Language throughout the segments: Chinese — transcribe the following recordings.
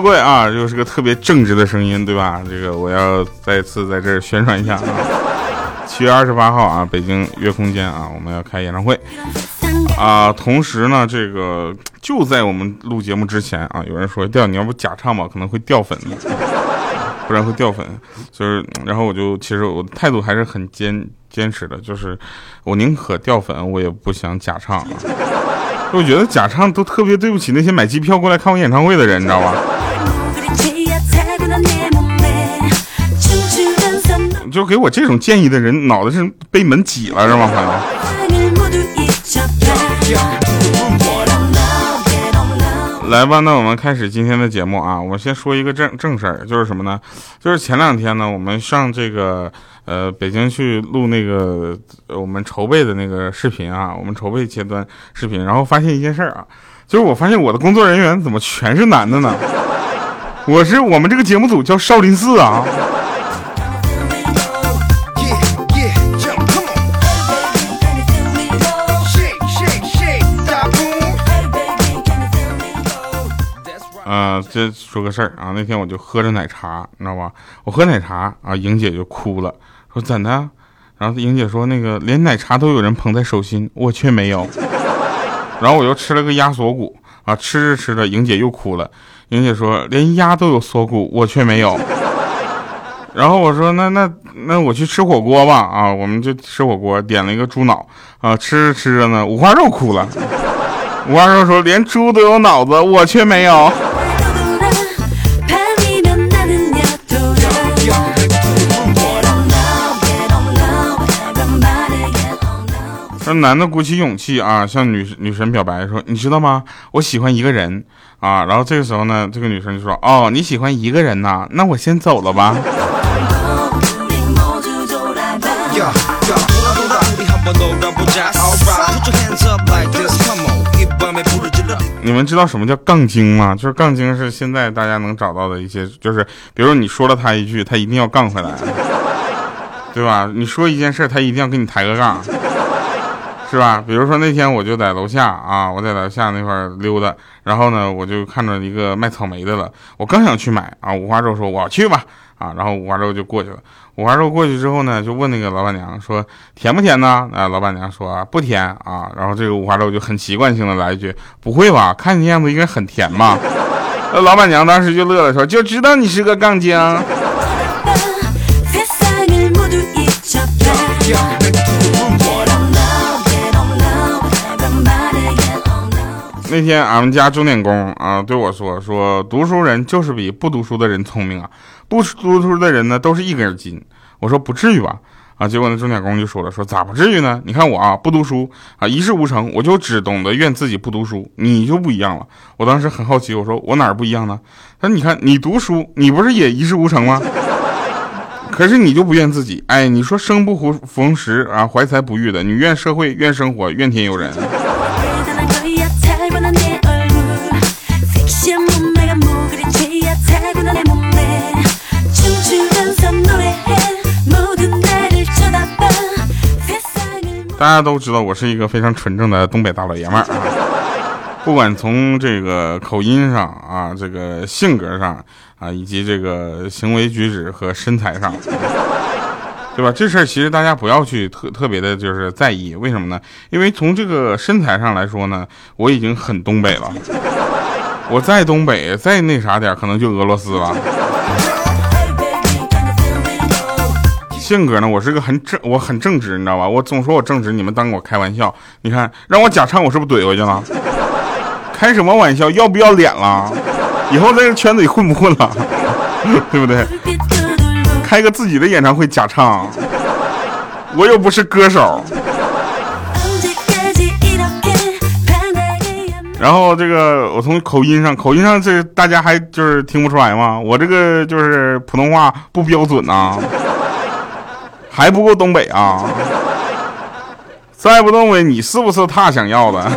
各位啊，又是个特别正直的声音，对吧？这个我要再次在这儿宣传一下啊，七月二十八号啊，北京月空间啊，我们要开演唱会啊。同时呢，这个就在我们录节目之前啊，有人说掉你要不假唱吧，可能会掉粉，不然会掉粉。就是，然后我就其实我态度还是很坚坚持的，就是我宁可掉粉，我也不想假唱。我觉得假唱都特别对不起那些买机票过来看我演唱会的人，你知道吧？就给我这种建议的人，脑袋是被门挤了是吗，朋友？来吧，那我们开始今天的节目啊！我先说一个正正事儿，就是什么呢？就是前两天呢，我们上这个。呃，北京去录那个我们筹备的那个视频啊，我们筹备阶段视频，然后发现一件事儿啊，就是我发现我的工作人员怎么全是男的呢？我是我们这个节目组叫少林寺啊。这说个事儿啊，那天我就喝着奶茶，你知道吧？我喝奶茶啊，莹姐就哭了。说怎的？然后莹姐说那个连奶茶都有人捧在手心，我却没有。然后我又吃了个鸭锁骨啊，吃着吃着，莹姐又哭了。莹姐说连鸭都有锁骨，我却没有。然后我说那那那我去吃火锅吧啊，我们就吃火锅，点了一个猪脑啊，吃着吃着呢，五花肉哭了。五花肉说连猪都有脑子，我却没有。说男的鼓起勇气啊，向女女神表白说：“你知道吗？我喜欢一个人啊。”然后这个时候呢，这个女生就说：“哦，你喜欢一个人呐？那我先走了吧。” 你们知道什么叫杠精吗？就是杠精是现在大家能找到的一些，就是比如你说了他一句，他一定要杠回来，对吧？你说一件事，他一定要跟你抬个杠。是吧？比如说那天我就在楼下啊，我在楼下那块溜达，然后呢，我就看着一个卖草莓的了，我刚想去买啊，五花肉说我去吧啊，然后五花肉就过去了。五花肉过去之后呢，就问那个老板娘说甜不甜呢？啊，老板娘说不甜啊，然后这个五花肉就很习惯性的来一句不会吧？看你样子应该很甜吧？那 老板娘当时就乐了，说就知道你是个杠精。那天俺们家钟点工啊对我说说读书人就是比不读书的人聪明啊，不读书的人呢都是一根筋。我说不至于吧啊，结果那钟点工就说了说咋不至于呢？你看我啊不读书啊一事无成，我就只懂得怨自己不读书，你就不一样了。我当时很好奇，我说我哪儿不一样呢？他说你看你读书，你不是也一事无成吗？可是你就不怨自己，哎，你说生不逢时啊，怀才不遇的，你怨社会，怨生活，怨天尤人。大家都知道我是一个非常纯正的东北大老爷们儿啊，不管从这个口音上啊，这个性格上啊，以及这个行为举止和身材上，对吧？这事儿其实大家不要去特特别的，就是在意。为什么呢？因为从这个身材上来说呢，我已经很东北了。我在东北，再那啥点，可能就俄罗斯了。性格呢，我是个很正，我很正直，你知道吧？我总说我正直，你们当我开玩笑。你看，让我假唱，我是不是怼回去了？开什么玩笑？要不要脸了？以后在这圈子里混不混了？对不对？开个自己的演唱会假唱，我又不是歌手。然后这个，我从口音上，口音上这大家还就是听不出来吗？我这个就是普通话不标准呐。还不够东北啊！再不东北，你是不是他想要的？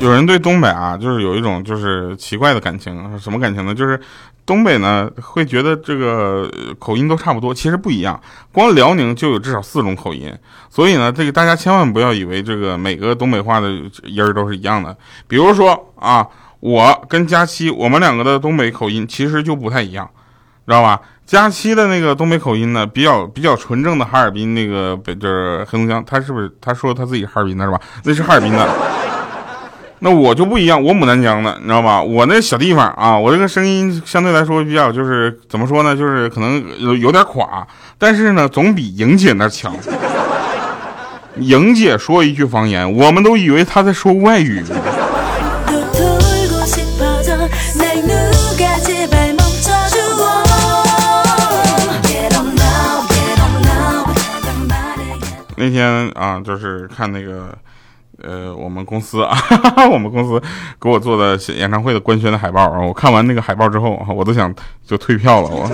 有人对东北啊，就是有一种就是奇怪的感情，什么感情呢？就是东北呢会觉得这个口音都差不多，其实不一样。光辽宁就有至少四种口音，所以呢，这个大家千万不要以为这个每个东北话的音儿都是一样的。比如说啊，我跟佳期，我们两个的东北口音其实就不太一样，知道吧？佳期的那个东北口音呢，比较比较纯正的哈尔滨那个北就是黑龙江，他是不是他说他自己哈尔滨的是吧？那是哈尔滨的。那我就不一样，我牡丹江的，你知道吧？我那小地方啊，我这个声音相对来说比较就是怎么说呢？就是可能有有点垮，但是呢，总比莹姐那强。莹姐说一句方言，我们都以为她在说外语。那天啊，就是看那个。呃，我们公司啊，我们公司给我做的演唱会的官宣的海报啊，我看完那个海报之后，我都想就退票了。我。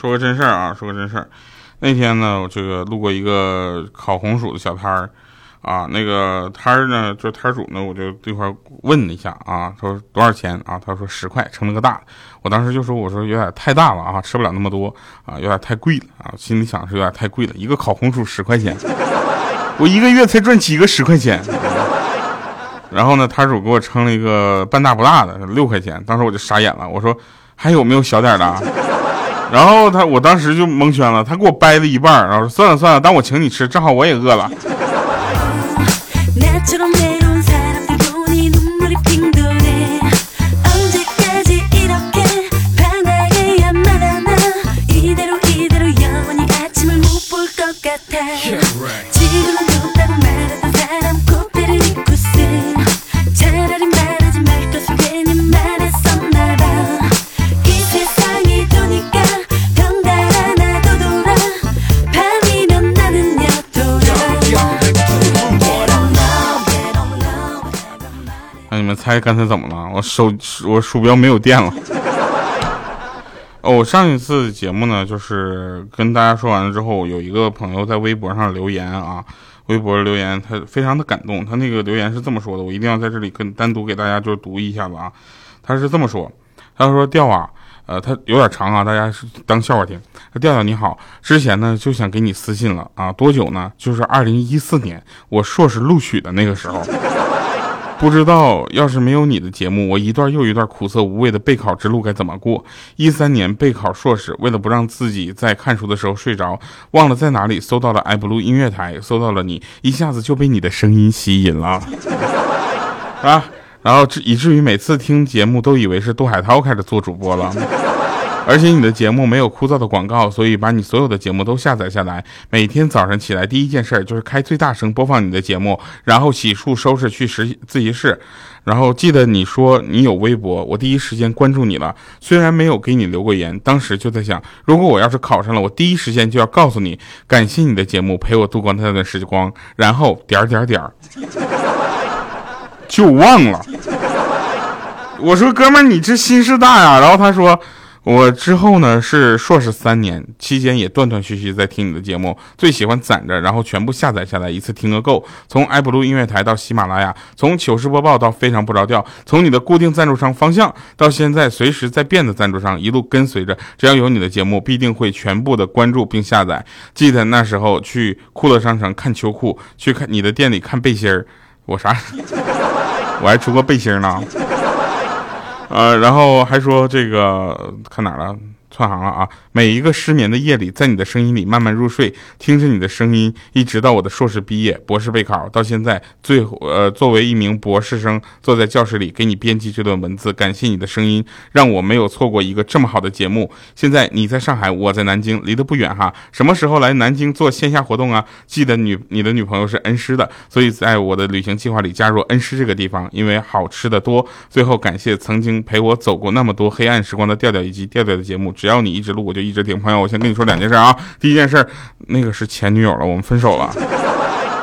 说个真事儿啊，说个真事儿，那天呢，我这个路过一个烤红薯的小摊儿。啊，那个摊儿呢，就摊主呢，我就这块问了一下啊，他说多少钱啊？他说十块，称了个大。我当时就说，我说有点太大了啊，吃不了那么多啊，有点太贵了啊。心里想是有点太贵了，一个烤红薯十块钱，我一个月才赚几个十块钱。然后呢，摊主给我称了一个半大不大的六块钱，当时我就傻眼了，我说还有没有小点的？啊 然后他，我当时就蒙圈了，他给我掰了一半，然后说算了算了，当我请你吃，正好我也饿了。 나처럼 외로운 사람들 보니 눈물이 핑 도네 언제까지 이렇게 반하게야만 하나? 이대로 이대로 영원히 아침을 못 볼 것 같아. Yeah, right. 猜刚才怎么了？我手我鼠标没有电了。哦，我上一次节目呢，就是跟大家说完了之后，有一个朋友在微博上留言啊，微博留言，他非常的感动。他那个留言是这么说的，我一定要在这里跟单独给大家就读一下子啊。他是这么说，他说调啊，呃，他有点长啊，大家是当笑话听。调调你好，之前呢就想给你私信了啊，多久呢？就是二零一四年我硕士录取的那个时候。不知道要是没有你的节目，我一段又一段苦涩无味的备考之路该怎么过？一三年备考硕士，为了不让自己在看书的时候睡着，忘了在哪里搜到了 iBlue 音乐台，搜到了你，一下子就被你的声音吸引了，啊，然后至以至于每次听节目都以为是杜海涛开始做主播了。而且你的节目没有枯燥的广告，所以把你所有的节目都下载下来。每天早上起来第一件事就是开最大声播放你的节目，然后洗漱收拾去实自习室。然后记得你说你有微博，我第一时间关注你了。虽然没有给你留过言，当时就在想，如果我要是考上了，我第一时间就要告诉你，感谢你的节目陪我度过那段时光。然后点点点，就忘了。我说哥们儿，你这心事大呀。然后他说。我之后呢是硕士三年期间也断断续续在听你的节目，最喜欢攒着，然后全部下载下来一次听个够。从爱普鲁音乐台到喜马拉雅，从糗事播报到非常不着调，从你的固定赞助商方向到现在随时在变的赞助商，一路跟随着，只要有你的节目，必定会全部的关注并下载。记得那时候去酷乐商城看秋裤，去看你的店里看背心儿，我啥？我还出过背心儿呢。啊，然后还说这个看哪了？串行了啊！每一个失眠的夜里，在你的声音里慢慢入睡，听着你的声音，一直到我的硕士毕业、博士备考，到现在，最呃，作为一名博士生，坐在教室里给你编辑这段文字，感谢你的声音，让我没有错过一个这么好的节目。现在你在上海，我在南京，离得不远哈。什么时候来南京做线下活动啊？记得女你的女朋友是恩施的，所以在我的旅行计划里加入恩施这个地方，因为好吃的多。最后感谢曾经陪我走过那么多黑暗时光的调调以及调调的节目。只要你一直录，我就一直听。朋友，我先跟你说两件事啊。第一件事，那个是前女友了，我们分手了，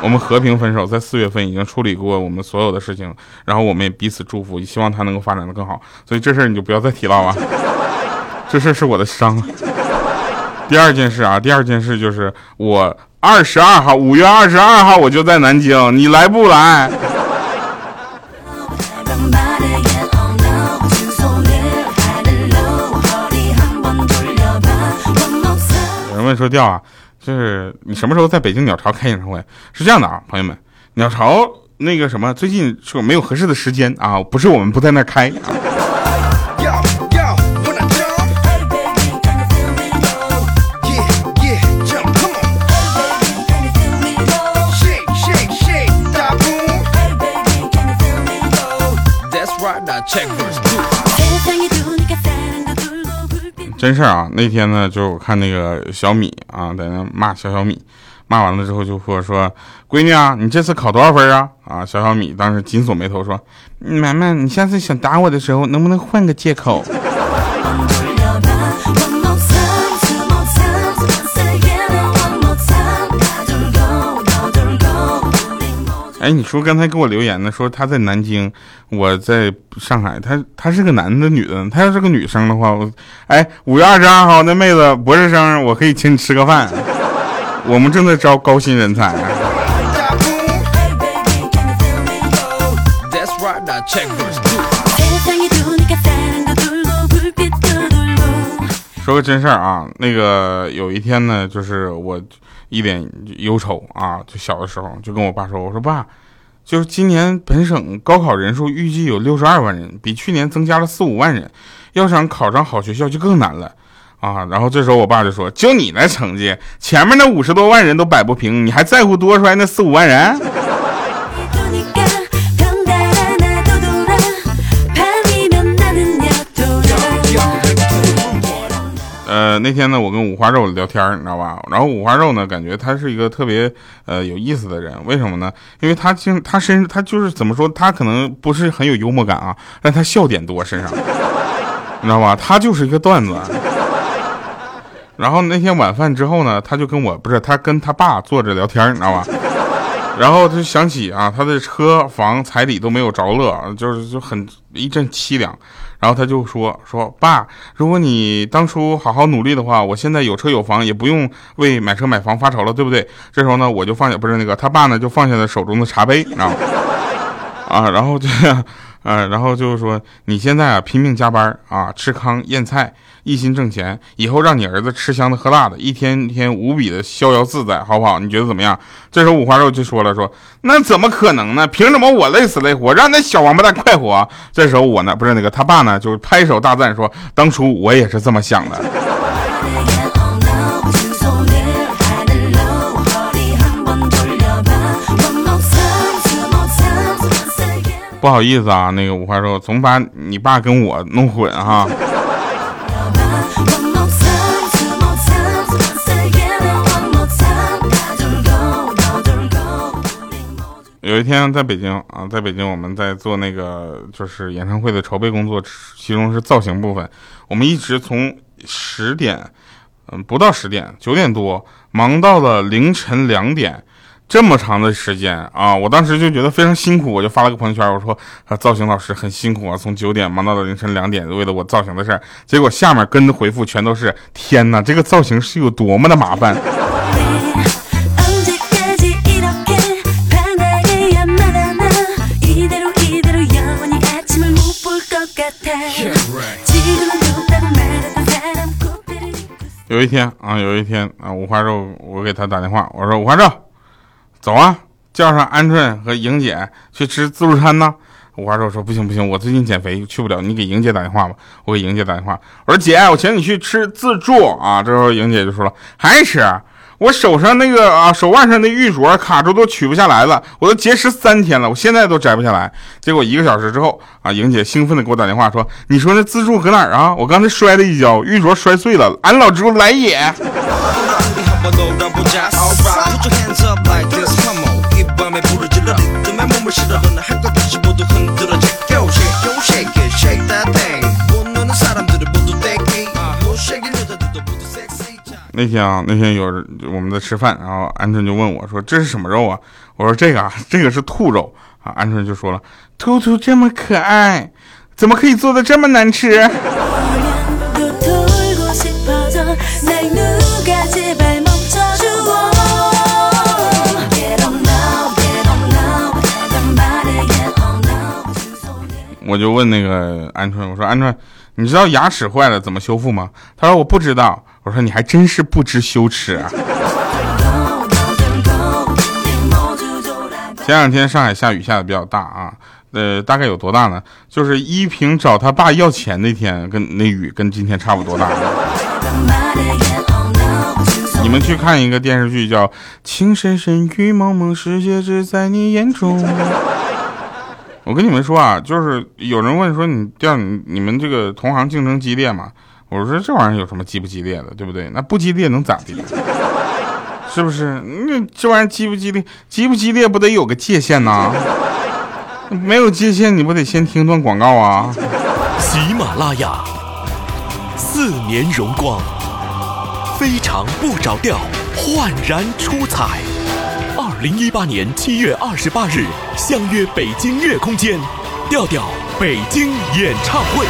我们和平分手，在四月份已经处理过我们所有的事情，然后我们也彼此祝福，希望他能够发展的更好。所以这事儿你就不要再提了啊。这事儿是我的伤。第二件事啊，第二件事就是我二十二号，五月二十二号我就在南京，你来不来？问说调啊，就是你什么时候在北京鸟巢开演唱会？是这样的啊，朋友们，鸟巢那个什么，最近说没有合适的时间啊，不是我们不在那开啊。真事儿啊！那天呢，就是我看那个小米啊，在那骂小小米，骂完了之后就说说，闺女啊，你这次考多少分啊？啊，小小米当时紧锁眉头说，妈妈，你下次想打我的时候，能不能换个借口？哎，你说刚才给我留言的说他在南京，我在上海，他他是个男的女的？他要是个女生的话，我哎，五月二十二号那妹子博士生，我可以请你吃个饭。我们正在招高薪人才。说个真事儿啊，那个有一天呢，就是我。一脸忧愁啊！就小的时候就跟我爸说：“我说爸，就是今年本省高考人数预计有六十二万人，比去年增加了四五万人，要想考上好学校就更难了啊！”然后这时候我爸就说：“就你那成绩，前面那五十多万人都摆不平，你还在乎多出来那四五万人？”呃，那天呢，我跟五花肉聊天你知道吧？然后五花肉呢，感觉他是一个特别呃有意思的人，为什么呢？因为他经他身他就是怎么说，他可能不是很有幽默感啊，但他笑点多，身上，你知道吧？他就是一个段子。然后那天晚饭之后呢，他就跟我不是他跟他爸坐着聊天，你知道吧？然后他就想起啊，他的车房彩礼都没有着落，就是就很一阵凄凉。然后他就说说爸，如果你当初好好努力的话，我现在有车有房，也不用为买车买房发愁了，对不对？这时候呢，我就放下，不是那个他爸呢，就放下了手中的茶杯，然后？啊，然后这样，呃，然后就是说你现在啊拼命加班啊，吃糠咽菜。一心挣钱，以后让你儿子吃香的喝辣的，一天天无比的逍遥自在，好不好？你觉得怎么样？这时候五花肉就说了，说那怎么可能呢？凭什么我累死累活，让那小王八蛋快活？这时候我呢，不是那个他爸呢，就是拍手大赞说，当初我也是这么想的。不好意思啊，那个五花肉总把你爸跟我弄混哈。有一天在北京啊，在北京我们在做那个就是演唱会的筹备工作，其中是造型部分。我们一直从十点，嗯，不到十点，九点多忙到了凌晨两点，这么长的时间啊！我当时就觉得非常辛苦，我就发了个朋友圈，我说啊，造型老师很辛苦啊，从九点忙到了凌晨两点，为了我造型的事儿。结果下面跟的回复全都是：天哪，这个造型是有多么的麻烦。有一天啊，有一天啊，五花肉，我给他打电话，我说五花肉，走啊，叫上鹌鹑和莹姐去吃自助餐呢。五花肉说不行不行，我最近减肥去不了，你给莹姐打电话吧。我给莹姐打电话，我说姐，我请你去吃自助啊。这时候莹姐就说了，还吃。我手上那个啊，手腕上的玉镯卡住都取不下来了，我都节食三天了，我现在都摘不下来。结果一个小时之后啊，莹姐兴奋的给我打电话说：“你说那自助搁哪儿啊？我刚才摔了一跤，玉镯摔碎了，俺老朱来也。” 那天啊，那天有我们在吃饭，然后鹌鹑就问我说：“这是什么肉啊？”我说：“这个啊，这个是兔肉啊。”鹌鹑就说了：“兔兔这么可爱，怎么可以做的这么难吃？”我就问那个鹌鹑，我说鹌鹑，你知道牙齿坏了怎么修复吗？他说我不知道。我说你还真是不知羞耻啊！前两天上海下雨下的比较大啊，呃，大概有多大呢？就是依萍找他爸要钱那天，跟那雨跟今天差不多大。你们去看一个电视剧叫《情深深雨蒙蒙，世界只在你眼中》。我跟你们说啊，就是有人问说你这样，你们这个同行竞争激烈吗？我说这玩意儿有什么激不激烈的，对不对？那不激烈能咋地？是不是？那这玩意儿激不激烈？激不激烈不得有个界限呐？没有界限，你不得先听段广告啊？喜马拉雅，四年荣光，非常不着调，焕然出彩。二零一八年七月二十八日，相约北京乐空间，调调北京演唱会。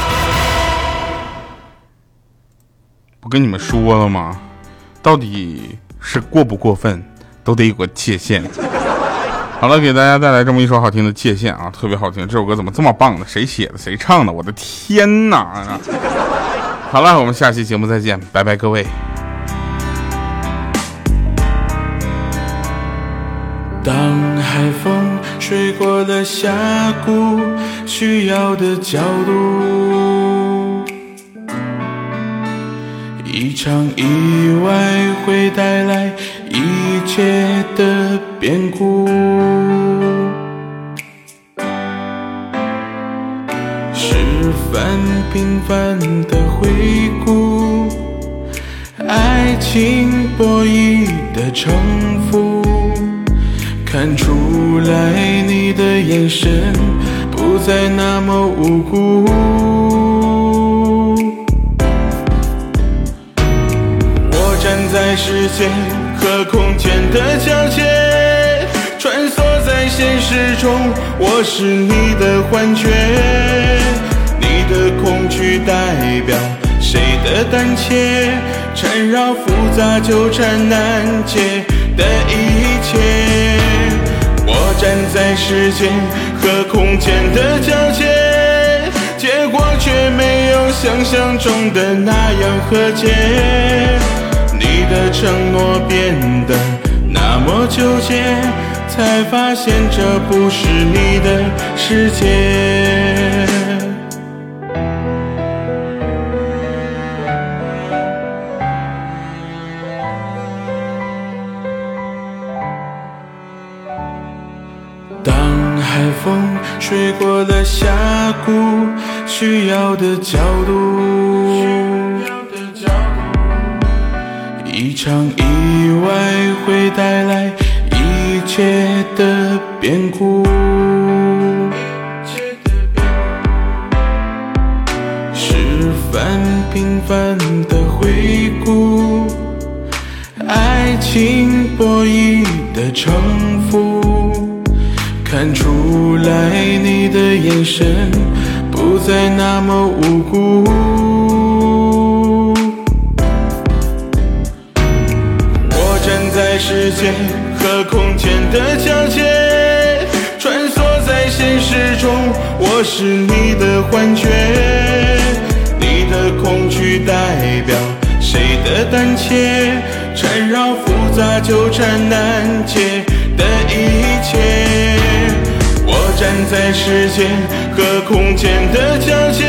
不跟你们说了吗？到底？是过不过分，都得有个界限。好了，给大家带来这么一首好听的《界限》啊，特别好听。这首歌怎么这么棒呢？谁写的？谁唱的？我的天哪！好了，我们下期节目再见，拜拜，各位。当海风吹过了峡谷，需要的角度。一场意外会带来一切的变故，是反平凡的回顾，爱情博弈的成，看出来你的眼神不再那么无辜。我站在时间和空间的交界，穿梭在现实中，我是你的幻觉。你的恐惧代表谁的胆怯？缠绕复杂纠缠难解的一切。我站在时间和空间的交界，结果却没有想象中的那样和解。你的承诺变得那么纠结，才发现这不是你的世界。当海风吹过了峡谷，需要的角度。一场意外会带来一切的变故，是反平凡的回顾，爱情博弈的成眼神不再那么无辜。我站在时间和空间的交界，穿梭在现实中，我是你的幻觉。你的恐惧代表谁的胆怯？缠绕复杂纠缠难解在时间和空间的交界，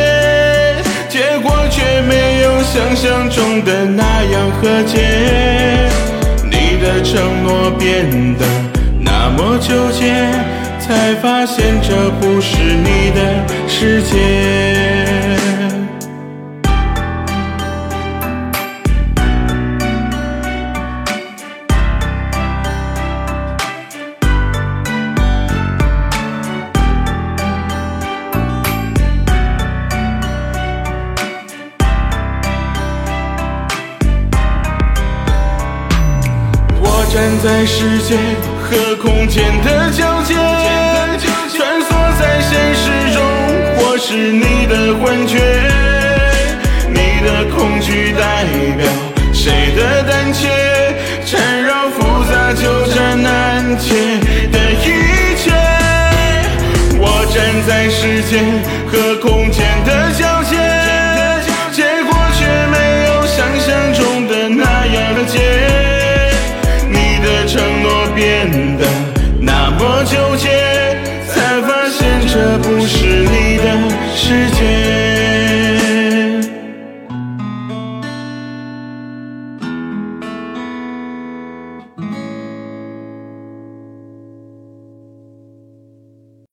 结果却没有想象中的那样和解。你的承诺变得那么纠结，才发现这不是你的世界。在时间和空间的交界，穿梭在现实中，我是你的幻觉。你的恐惧代表谁的胆怯？缠绕复杂纠缠难解的一切。我站在时。间和空